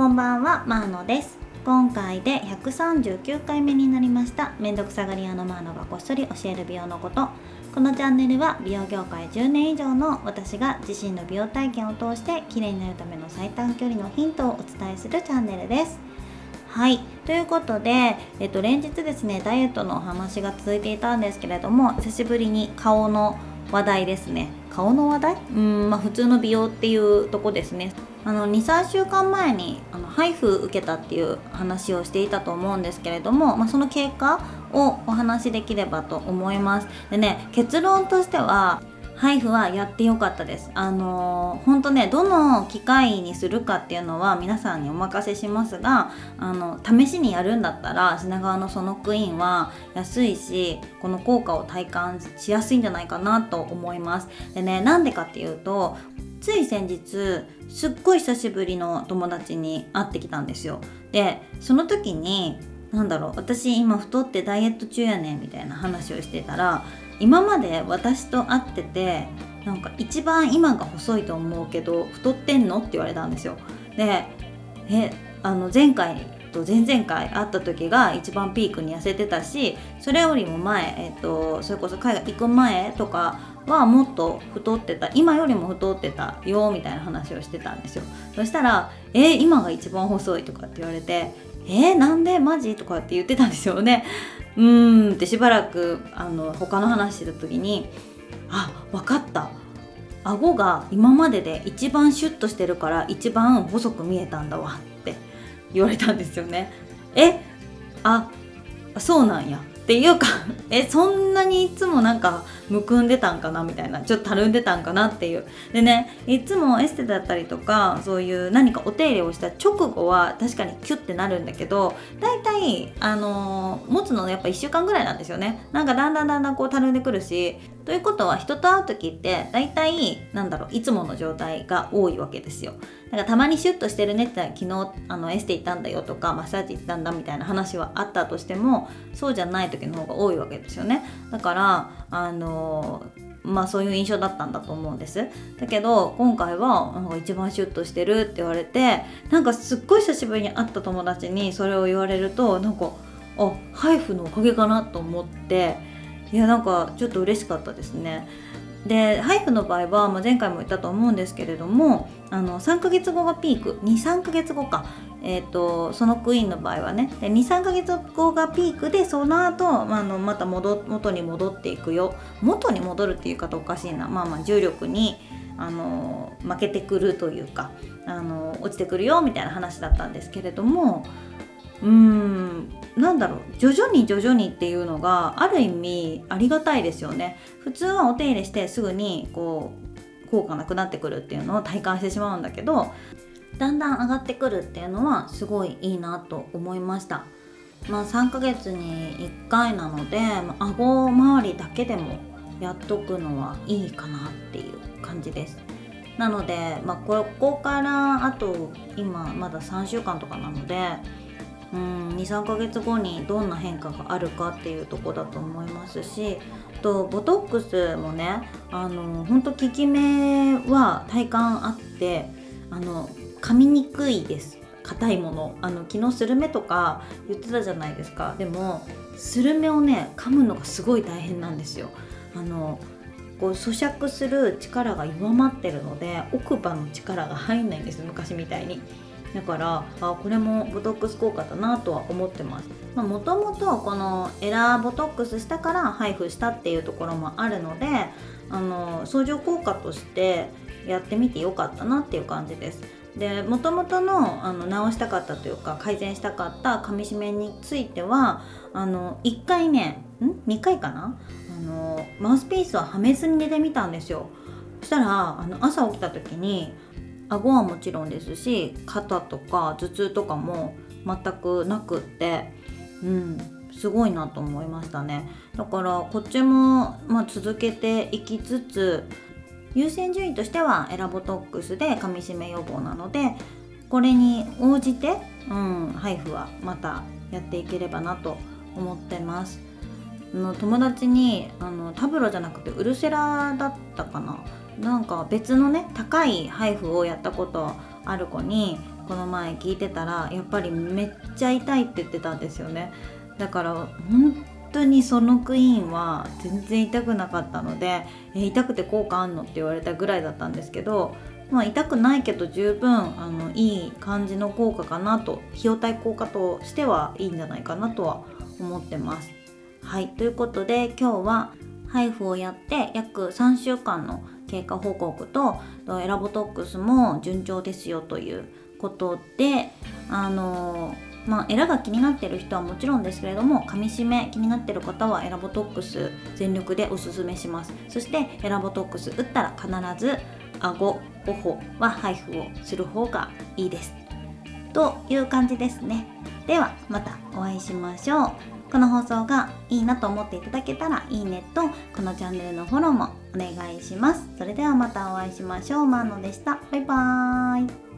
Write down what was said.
こんばんはマーノです。今回で139回目になりました。めんどくさがり屋のマーノがこっそり教える美容のこと。このチャンネルは美容業界10年以上の私が自身の美容体験を通して綺麗になるための最短距離のヒントをお伝えするチャンネルです。はい。ということで、えっと、連日ですねダイエットのお話が続いていたんですけれども久しぶりに顔の話題ですね。顔の話題？うんまあ普通の美容っていうとこですね。あの23週間前にあの配布受けたっていう話をしていたと思うんですけれども、まあ、その経過をお話しできればと思います。でね結論としては配布はやってよかったです。あの本当ねどの機械にするかっていうのは皆さんにお任せしますがあの試しにやるんだったら品川のソノックイーンは安いしこの効果を体感しやすいんじゃないかなと思います。でねなんでかっていうとつい先日すっごい久しぶりの友達に会ってきたんですよ。でその時になんだろう私今太ってダイエット中やねんみたいな話をしてたら今まで私と会っててなんか一番今が細いと思うけど太ってんのって言われたんですよ。でえあの前回と前々回会った時が一番ピークに痩せてたしそれよりも前、えーと、それこそ海外行く前とかはもっと太ってた今よりも太ってたよみたいな話をしてたんですよ。そしたら「えー、今が一番細い」とかって言われて「えー、なんで？マジ?」とかって言ってたんですよね。うーんってしばらくあの他の話してた時にあ分かった。顎が今までで一番シュッとしてるから一番細く見えたんだわって言われたんですよね。えあそうなんや。っていうか えそんなにいつもなんかむくんでたんかなみたいなちょっとたるんでたんかなっていう。でねいつもエステだったりとかそういう何かお手入れをした直後は確かにキュッてなるんだけど大体あのー、持つのやっぱ1週間ぐらいなんですよね。なんかだんだんだんだんこうたるんでくるしということは人と会う時って大体なんだろういつもの状態が多いわけですよ。だからたまにシュッとしてるねって昨日あのエステ行ったんだよとかマッサージ行ったんだみたいな話はあったとしてもそうじゃない時の方が多いわけですよね。だからあのまあそういう印象だったんだと思うんです。だけど今回はなんか一番シュッとしてるって言われてなんかすっごい久しぶりに会った友達にそれを言われるとなんかあハイフのおかげかなと思っていやなんかちょっと嬉しかったですね。でハイフの場合は、まあ、前回も言ったと思うんですけれどもあの3ヶ月後がピーク。23ヶ月後か、えーと、そのクイーンの場合はね。23ヶ月後がピークでその後、まあ、あのまた戻元に戻っていくよ。元に戻るっていう方おかしいな。まあまあ重力にあの負けてくるというかあの落ちてくるよみたいな話だったんですけれどもうーんなんだろう徐々に徐々にっていうのがある意味ありがたいですよね。普通はお手入れしてすぐにこう効果なくなってくるっていうのを体感してしまうんだけどだんだん上がってくるっていうのはすごいいいなと思いました。まあ3ヶ月に1回なので顎周りだけでもやっとくのはいいかなっていう感じです。なので、まあ、ここからあと今まだ3週間とかなので23ヶ月後にどんな変化があるかっていうとこだと思いますしとボトックスもねあの本当効き目は体感あってあの噛みにくいです。硬いもの。あの昨日スルメとか言ってたじゃないですか。でもスルメをね噛むのがすごい大変なんですよ。あのこう咀嚼する力が弱まってるので奥歯の力が入んないんです昔みたいに。だからあこれもボトックス効果だなとは思ってます。もともとこのエラーボトックスしたから配布したっていうところもあるのであの相乗効果としてやってみてよかったなっていう感じです。でもともとのあの直したかったというか改善したかった噛み締めについてはあの1回ねん？2回かな？あのマウスピースははめずに寝てみたんですよ。そしたらあの朝起きた時に顎はもちろんですし肩とか頭痛とかも全くなくってうんすごいなと思いましたね。だからこっちも、まあ、続けていきつつ優先順位としてはエラボトックスで噛みしめ予防なのでこれに応じて、うん、配布はまたやっていければなと思ってます。の友達にあのタブロじゃなくてウルセラだったかななんか別のね高い配布をやったことある子にこの前聞いてたらやっぱりめっちゃ痛いって言ってたんですよねだから本当にそのクイーンは全然痛くなかったのでえ痛くて効果あんのって言われたぐらいだったんですけどまあ、痛くないけど十分あのいい感じの効果かなと費用対効果としてはいいんじゃないかなとは思ってます。はいということで今日は配布をやって約3週間の経過報告とエラボトックスも順調ですよということであのまあ、エラが気になってる人はもちろんですけれども噛みしめ気になってる方はエラボトックス全力でおすすめします。そしてエラボトックス打ったら必ず顎頬は配布をする方がいいです。という感じですね。ではまたお会いしましょう。この放送がいいなと思っていただけたらいいねとこのチャンネルのフォローもお願いします。それではまたお会いしましょう。マーノでした。バイバーイ。